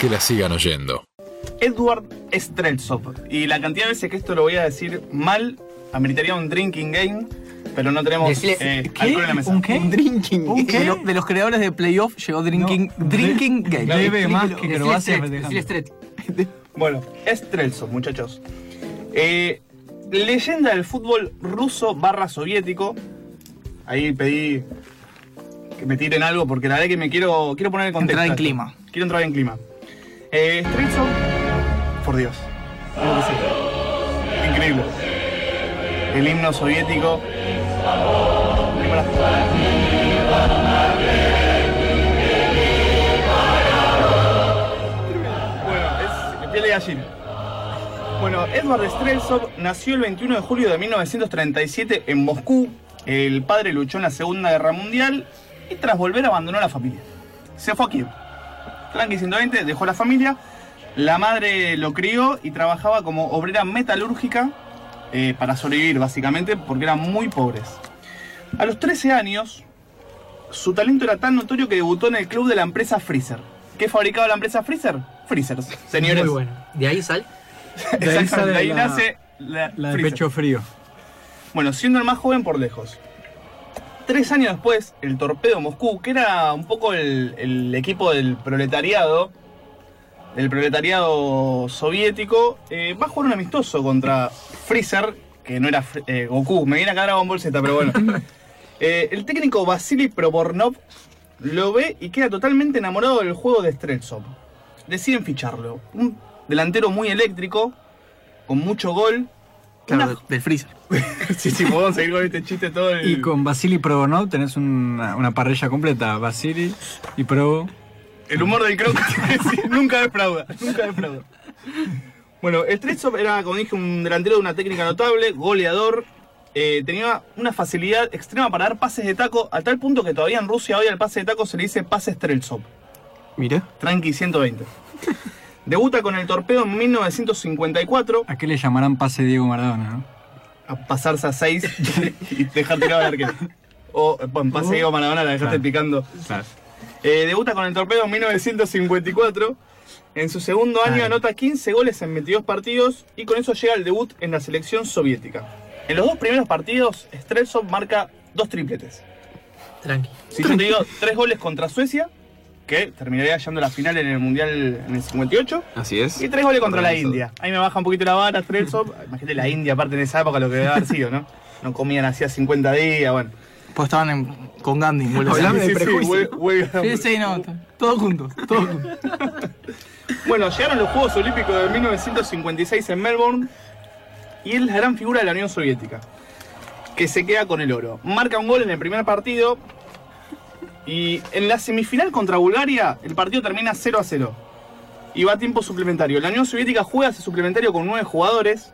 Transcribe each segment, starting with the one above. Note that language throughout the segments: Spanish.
que la sigan oyendo. Edward Streltsov. Y la cantidad de veces que esto lo voy a decir mal, ameritaría un drinking game, pero no tenemos Decile- eh, ¿qué? alcohol en la mesa. ¿Un qué? Un drinking. ¿Un qué? De, lo- de los creadores de Playoff llegó Drinking, drinking Game. Debe Explíquelo. más que Croacia. Bueno, Streltsov, muchachos. Eh, leyenda del fútbol ruso barra soviético. Ahí pedí que me tiren algo porque la verdad que me quiero, quiero poner en contexto. Entrar en clima. Quiero entrar en clima. Eh, por Dios. Que. Increíble. El himno soviético. Bueno, Edward Streltsov nació el 21 de julio de 1937 en Moscú. El padre luchó en la Segunda Guerra Mundial y tras volver abandonó la familia. Se fue a Kiev. Tranqui 120, dejó la familia. La madre lo crió y trabajaba como obrera metalúrgica eh, para sobrevivir, básicamente, porque eran muy pobres. A los 13 años, su talento era tan notorio que debutó en el club de la empresa Freezer. ¿Qué fabricaba la empresa Freezer? Freezers, señores. Muy bueno. De ahí sal. De ahí Exactamente, sale de ahí la- nace la, La de Freezer. pecho frío. Bueno, siendo el más joven por lejos. Tres años después, el Torpedo Moscú, que era un poco el, el equipo del proletariado, del proletariado soviético, eh, va a jugar un amistoso contra Freezer, que no era eh, Goku, me viene acá Dragon Ball Z, pero bueno. Eh, el técnico Vasily Probornov lo ve y queda totalmente enamorado del juego de Streltsov. Deciden ficharlo. Un delantero muy eléctrico, con mucho gol. Claro, Una- del- freezer. Sí, sí, podemos seguir con este chiste todo el... Y con Vasily Progonov tenés una, una parrilla completa. Vasily y Provo. El humor del croc nunca defrauda, nunca defrauda. Bueno, Streltsov era, como dije, un delantero de una técnica notable, goleador. eh, tenía una facilidad extrema para dar pases de taco, a tal punto que todavía en Rusia hoy al pase de taco se le dice pase Streltsov. Mira. Tranqui 120. Debuta con el torpedo en 1954, ¿A qué le llamarán pase Diego Maradona? no? a pasarse a 6 y dejar tirado al arquero. O, bueno, pase Diego Maradona, la dejaste Claro. picando. Eh, debuta con el torpedo en 1954. En su segundo año Claro. anota 15 goles en 22 partidos y con eso llega al debut en la selección soviética. En los dos primeros partidos, Streltsov marca dos tripletes. Tranqui. Si yo te digo tres goles contra Suecia, que terminaría llegando a la final en el Mundial en el 58, Así es. y tres goles contra la. India. Ahí me baja un poquito la vara, Streltsov. Imagínate la India, aparte en esa época, lo que debe haber sido, ¿no? No comían hacía 50 días, bueno. Pues estaban en- con Gandhi. Hablame de prejuicio. huelga. Sí, sí, no. Todos juntos. Todos juntos. Bueno, llegaron los Juegos Olímpicos de 1956 en Melbourne y es la gran figura de la Unión Soviética, que se queda con el oro. Marca un gol en el primer partido y en la semifinal contra Bulgaria el partido termina 0 a 0 y va a tiempo suplementario. La Unión Soviética juega ese suplementario con nueve jugadores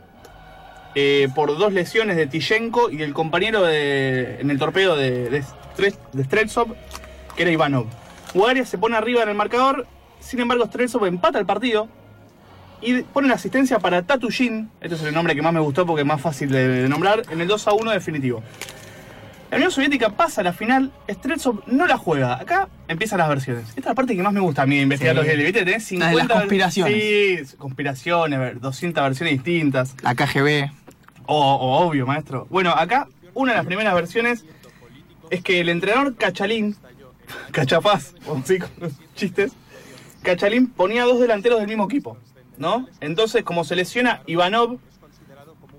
eh, por dos lesiones de Tishenko y del compañero de- en el torpedo de, de, Stre- de Streltsov, que era Ivanov. Bulgaria se pone arriba en el marcador, sin embargo Streltsov empata el partido y pone la asistencia para Tatujin, este es el nombre que más me gustó porque es más fácil de nombrar, en el 2 a 1 definitivo. La Unión Soviética pasa a la final, Streltsov no la juega. Acá empiezan las versiones. Esta es la parte que más me gusta a mí investigar Sí. los. ¿Viste? Tenés La de 50 las conspiraciones. Sí, conspiraciones, ver- 200 versiones distintas. La KGB. O, o obvio, maestro. Bueno, acá una de las primeras versiones es que el entrenador Cachalín, Cachapaz, sí, con chistes, Cachalín ponía dos delanteros del mismo equipo, ¿no? Entonces, como se lesiona Ivanov,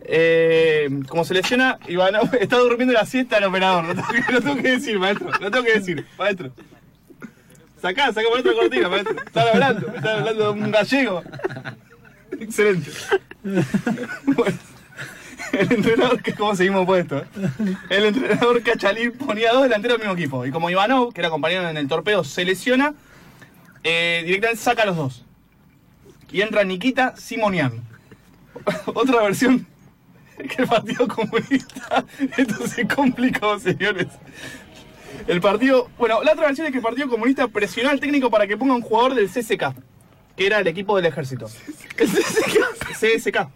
eh, como se lesiona Ivanov, está durmiendo la siesta el operador, lo tengo, que- decir, maestro, lo tengo que decir, maestro. Sacá, sacá por otra cortina, maestro. Están hablando, están hablando de un gallego. Excelente. Bueno, el entrenador, que cómo seguimos puesto, ¿eh? el entrenador Cachalín ponía dos delanteros del mismo equipo. Y como Ivanov, que era compañero en el torpedo, se lesiona, eh, directamente saca a los dos. Y entra Nikita Simonian. Otra versión que el Partido Comunista. Esto se complicó, señores. El partido. Bueno, la otra versión es que el Partido Comunista presionó al técnico para que ponga un jugador del CSK, que era el equipo del ejército. ¿El CSK? CSK.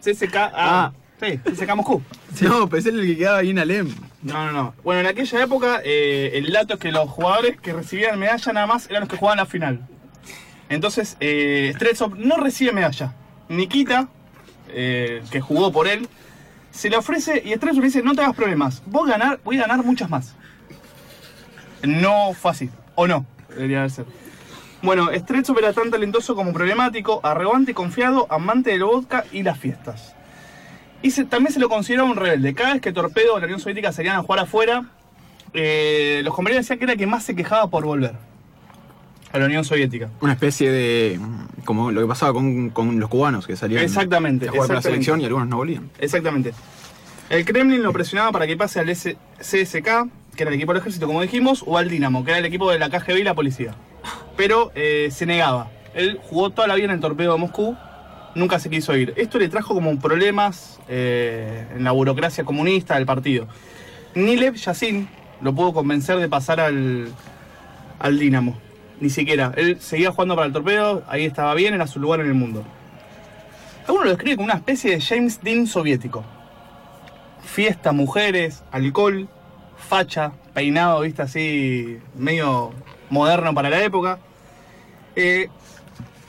CSK. Ah, sí, CSK Moscú. No, pensé en el que quedaba ahí en Alem. No, no, no. Bueno, en aquella época, eh, el dato es que los jugadores que recibían medalla nada más eran los que jugaban la final. Entonces, eh, Streltsov no recibe medalla. Nikita, eh, que jugó por él, se le ofrece y Streltsov le dice, no te hagas problemas, vos ganar, voy a ganar muchas más. No fue así, o no, debería ser. Bueno, Streltsov era tan talentoso como problemático, arrogante, confiado, amante del vodka y las fiestas. Y también se lo consideraba un rebelde. Cada vez que Torpedo o la Unión Soviética salían a jugar afuera, eh, los compañeros decían que era el que más se quejaba por volver a la Unión Soviética. Una especie de. como lo que pasaba con, con los cubanos que salían Exactamente, a jugar la selección y algunos no volvían. Exactamente. El Kremlin lo presionaba para que pase al S- CSK, que era el equipo del ejército, como dijimos, o al Dinamo, que era el equipo de la KGB y la policía. Pero eh, se negaba. Él jugó toda la vida en el torpedo de Moscú, nunca se quiso ir. Esto le trajo como problemas eh, en la burocracia comunista del partido. Nilev Yassin lo pudo convencer de pasar al, al Dinamo. Ni siquiera. Él seguía jugando para el torpedo, ahí estaba bien, era su lugar en el mundo. Algunos lo describe como una especie de James Dean soviético. Fiesta, mujeres, alcohol, facha, peinado, viste así, medio moderno para la época. Eh,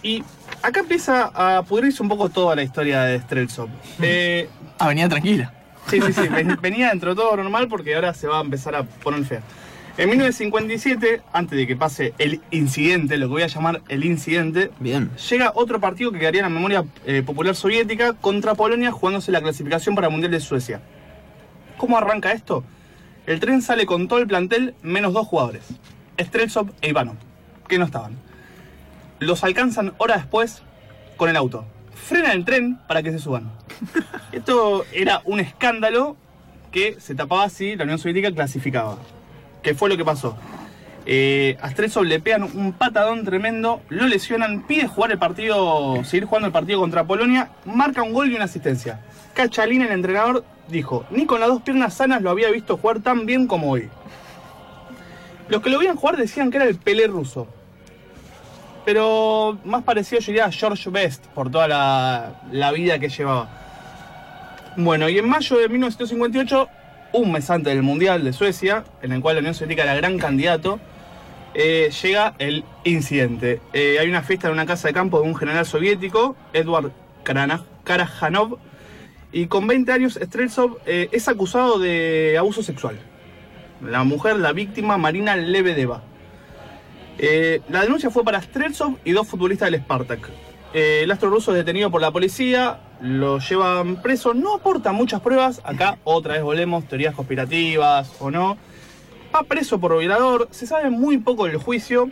y acá empieza a pudrirse un poco toda la historia de Streltsov. Eh, Avenida Tranquila. Sí, sí, sí. ven- Venía dentro de todo normal porque ahora se va a empezar a poner fea. En 1957, antes de que pase el incidente, lo que voy a llamar el incidente, Bien. llega otro partido que quedaría en la memoria eh, popular soviética contra Polonia jugándose la clasificación para el Mundial de Suecia. ¿Cómo arranca esto? El tren sale con todo el plantel menos dos jugadores, Streltsov e Ivanov, que no estaban. Los alcanzan hora después con el auto. Frenan el tren para que se suban. Esto era un escándalo que se tapaba si la Unión Soviética clasificaba. ¿Qué fue lo que pasó? Eh, le pegan un patadón tremendo, lo lesionan, pide jugar el partido, seguir jugando el partido contra Polonia, marca un gol y una asistencia. Cachalín, el entrenador, dijo, ni con las dos piernas sanas lo había visto jugar tan bien como hoy. Los que lo veían jugar decían que era el Pelé ruso. Pero más parecido yo diría a George Best por toda la vida que llevaba. Bueno, y en mayo de 1958, un mes antes del Mundial de Suecia, en el cual la Unión Soviética era gran candidato, eh, llega el incidente. Eh, hay una fiesta en una casa de campo de un general soviético, Edward Karajanov, y con 20 años Streltsov eh, es acusado de abuso sexual. La mujer, la víctima, Marina Lebedeva. La denuncia fue para Streltsov y dos futbolistas del Spartak. Eh, el astro ruso es detenido por la policía, lo llevan preso, no aporta muchas pruebas, acá otra vez volvemos, teorías conspirativas o no. Va preso por violador, se sabe muy poco del juicio.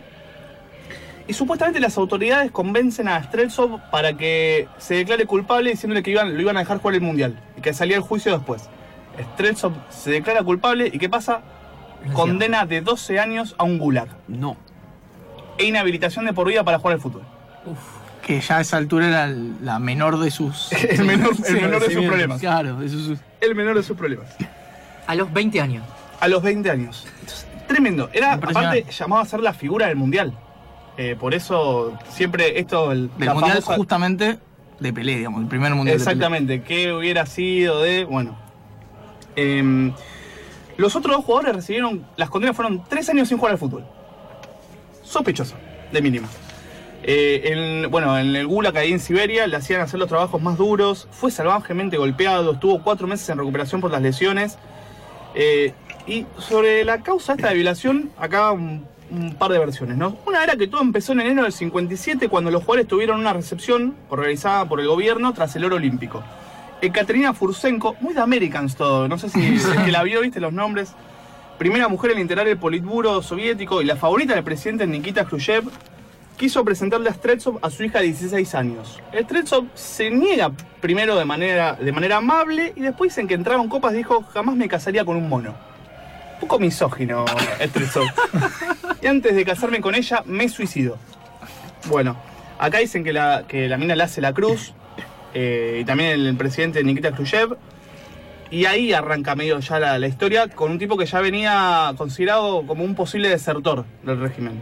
Y supuestamente las autoridades convencen a Streltsov para que se declare culpable diciéndole que iban, lo iban a dejar jugar el mundial y que salía el juicio después. Streltsov se declara culpable y ¿qué pasa? Condena de 12 años a un gulag No. e inhabilitación de por vida para jugar al fútbol. Que ya a esa altura era la menor de sus. El menor- el menor de sus problemas. Claro, de sus. El menor de sus problemas. A los 20 años. A los 20 años. Entonces, tremendo. Era, aparte, llamado a ser la figura del mundial. Eh, por eso, siempre esto. El, Del mundial famosa- justamente de Pelé, digamos, el primer mundial. de Pelé. Exactamente. ¿Qué hubiera sido de.? Bueno. Em, los otros dos jugadores recibieron. Las condenas fueron tres años sin jugar al fútbol. Sospechoso, de mínima. Eh, en, bueno, en el Gulag ahí en Siberia le hacían hacer los trabajos más duros. Fue salvajemente golpeado. Estuvo cuatro meses en recuperación por las lesiones. Eh, y sobre la causa esta de violación, acá un, un par de versiones, ¿no? Una era que todo empezó en enero del 57 cuando los jugadores tuvieron una recepción organizada por el gobierno tras el oro olímpico. Ekaterina Fursenko, muy de Americans todo, no sé si que la vio, viste los nombres. Primera mujer en integrar el Politburo soviético y la favorita del presidente Nikita Khrushchev, quiso presentarle a Streltsov a su hija de 16 años. Streltsov se niega primero de manera, de manera amable y después dicen que entraron copas dijo jamás me casaría con un mono. Un poco misógino Streltsov. y antes de casarme con ella me suicido. Bueno, acá dicen que la, que la mina le hace la cruz eh, y también el, presidente Nikita Khrushchev. Y ahí arranca medio ya la, la historia con un tipo que ya venía considerado como un posible desertor del régimen.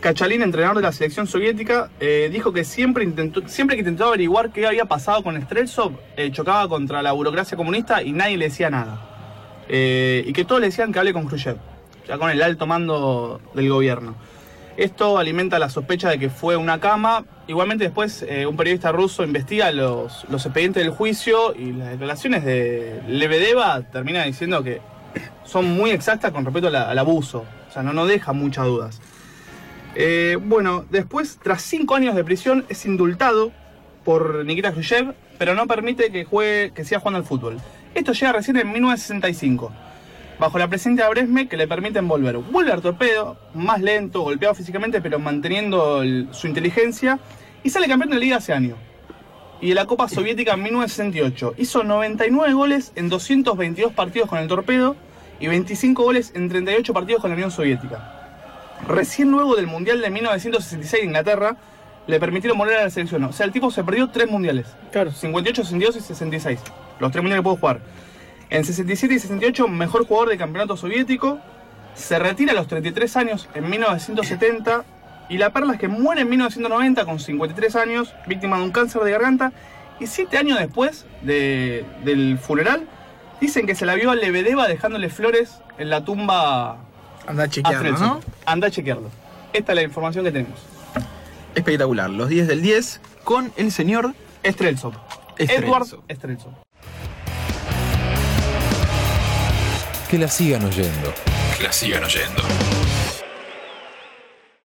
Kachalin, entrenador de la selección soviética, eh, dijo que siempre, intentó, siempre que intentó averiguar qué había pasado con Streltsov, eh, chocaba contra la burocracia comunista y nadie le decía nada. Eh, y que todos le decían que hable con Khrushchev, ya con el alto mando del gobierno. Esto alimenta la sospecha de que fue una cama. Igualmente después un periodista ruso investiga los, los expedientes del juicio y las declaraciones de Lebedeva termina diciendo que son muy exactas con respecto al abuso. O sea, no, no deja muchas dudas. Eh, bueno, después, tras cinco años de prisión, es indultado por Nikita Khrushchev, pero no permite que juegue, que siga jugando al fútbol. Esto llega recién en 1965, bajo la presencia de Bresme que le permiten volver. Vuelve al torpedo, más lento, golpeado físicamente, pero manteniendo su inteligencia, y sale campeón de la liga ese año. Y de la Copa Soviética en 1968. Hizo 99 goles en 222 partidos con el torpedo y 25 goles en 38 partidos con la Unión Soviética. Recién luego del Mundial de 1966 de Inglaterra, le permitieron volver a la selección. O sea, el tipo se perdió tres mundiales. Claro. 58, 62 y 66. Los tres mundiales que pudo jugar. En 67 y 68, mejor jugador del campeonato soviético. Se retira a los 33 años en 1970. Y la perla es que muere en 1990 con 53 años, víctima de un cáncer de garganta. Y siete años después de- del funeral, dicen que se la vio a Lebedeva dejándole flores en la tumba Anda a chequearlo. ¿no? Anda a chequearlo. Esta es la información que tenemos. Espectacular. Los 10 del 10 con el señor. Streltsov. Edward Streltsov. Que la sigan oyendo. Que la sigan oyendo.